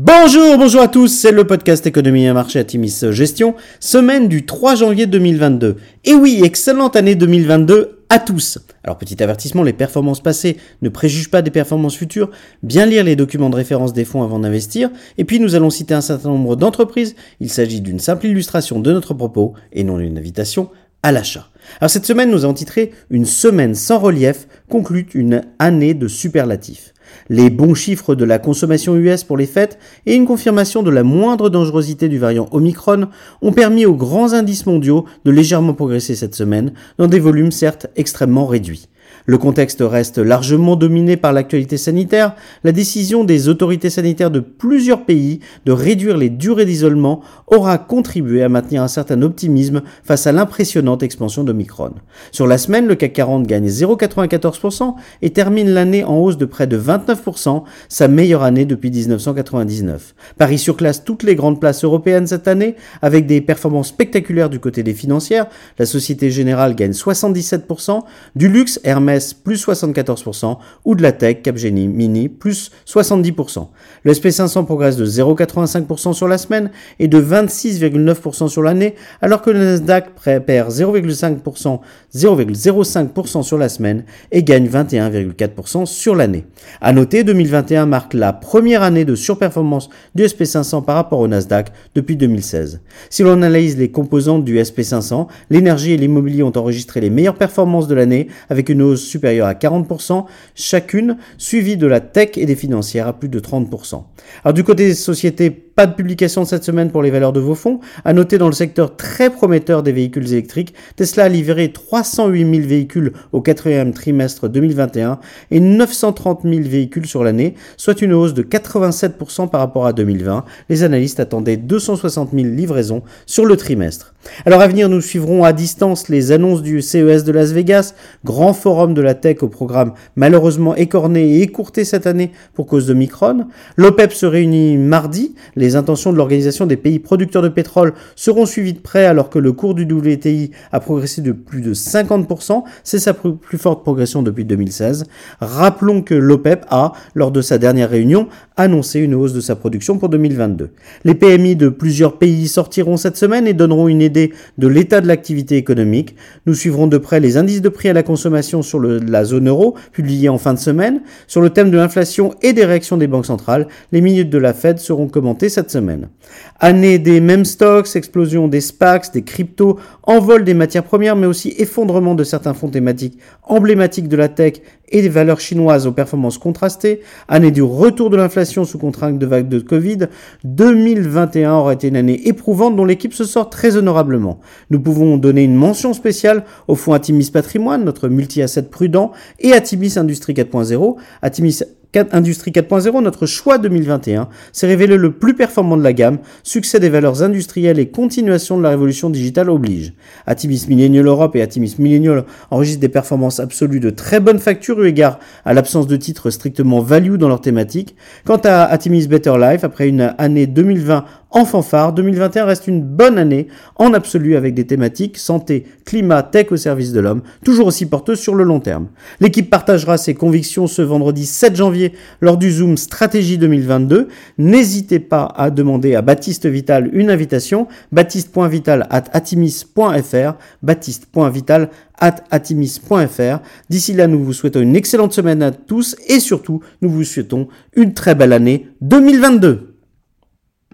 Bonjour, bonjour à tous, c'est le podcast Économie et Marché à Timis Gestion, semaine du 3 janvier 2022. Et oui, excellente année 2022 à tous. Alors petit avertissement, les performances passées ne préjugent pas des performances futures, bien lire les documents de référence des fonds avant d'investir, et puis nous allons citer un certain nombre d'entreprises, il s'agit d'une simple illustration de notre propos et non d'une invitation à l'achat. Alors cette semaine, nous avons titré Une semaine sans relief conclut une année de superlatifs les bons chiffres de la consommation US pour les fêtes et une confirmation de la moindre dangerosité du variant Omicron ont permis aux grands indices mondiaux de légèrement progresser cette semaine, dans des volumes certes extrêmement réduits. Le contexte reste largement dominé par l'actualité sanitaire. La décision des autorités sanitaires de plusieurs pays de réduire les durées d'isolement aura contribué à maintenir un certain optimisme face à l'impressionnante expansion d'Omicron. Sur la semaine, le CAC 40 gagne 0,94% et termine l'année en hausse de près de 29%, sa meilleure année depuis 1999. Paris surclasse toutes les grandes places européennes cette année avec des performances spectaculaires du côté des financières. La Société Générale gagne 77%, du luxe Hermès plus 74%, ou de la tech Capgemini Mini plus 70%. Le SP500 progresse de 0,85% sur la semaine et de 26,9% sur l'année, alors que le Nasdaq perd 0,5%, 0,05% sur la semaine et gagne 21,4% sur l'année. À noter, 2021 marque la première année de surperformance du SP500 par rapport au Nasdaq depuis 2016. Si l'on analyse les composantes du SP500, l'énergie et l'immobilier ont enregistré les meilleures performances de l'année avec une hausse supérieure à 40% chacune, suivie de la tech et des financières à plus de 30%. Alors du côté des sociétés, pas de publication cette semaine pour les valeurs de vos fonds. À noter dans le secteur très prometteur des véhicules électriques, Tesla a livré 308 000 véhicules au quatrième trimestre 2021 et 930 000 véhicules sur l'année, soit une hausse de 87% par rapport à 2020. Les analystes attendaient 260 000 livraisons sur le trimestre. Alors à venir, nous suivrons à distance les annonces du CES de Las Vegas, grand forum de la tech au programme malheureusement écorné et écourté cette année pour cause de Micron. L'OPEP se réunit mardi. Intentions de l'Organisation des pays producteurs de pétrole seront suivies de près alors que le cours du WTI a progressé de plus de 50%. C'est sa plus forte progression depuis 2016. Rappelons que l'OPEP a, lors de sa dernière réunion, annoncé une hausse de sa production pour 2022. Les PMI de plusieurs pays sortiront cette semaine et donneront une idée de l'état de l'activité économique. Nous suivrons de près les indices de prix à la consommation sur la zone euro, publiés en fin de semaine. Sur le thème de l'inflation et des réactions des banques centrales, les minutes de la Fed seront commentées cette semaine. Année des mêmes stocks, explosion des SPACs, des cryptos, envol des matières premières, mais aussi effondrement de certains fonds thématiques emblématiques de la tech et des valeurs chinoises aux performances contrastées, année du retour de l'inflation sous contrainte de vague de Covid, 2021 aura été une année éprouvante dont l'équipe se sort très honorablement. Nous pouvons donner une mention spéciale au fonds Atimis Patrimoine, notre multi-asset prudent, et Atimis Industrie 4.0. Atimis Industrie 4.0, notre choix 2021, s'est révélé le plus performant de la gamme, succès des valeurs industrielles et continuation de la révolution digitale oblige. Atimis Millennial Europe et Atimis Millennial enregistrent des performances absolues de très bonne facture eu égard à l'absence de titres strictement value dans leur thématique. Quant à Atimis Better Life, après une année 2020 en fanfare, 2021 reste une bonne année en absolu avec des thématiques santé, climat, tech au service de l'homme, toujours aussi porteuses sur le long terme. L'équipe partagera ses convictions ce vendredi 7 janvier lors du Zoom Stratégie 2022. N'hésitez pas à demander à Baptiste Vital une invitation, baptiste.vital at atimis.fr, baptiste.vital at atimis.fr. D'ici là, nous vous souhaitons une excellente semaine à tous et surtout, nous vous souhaitons une très belle année 2022.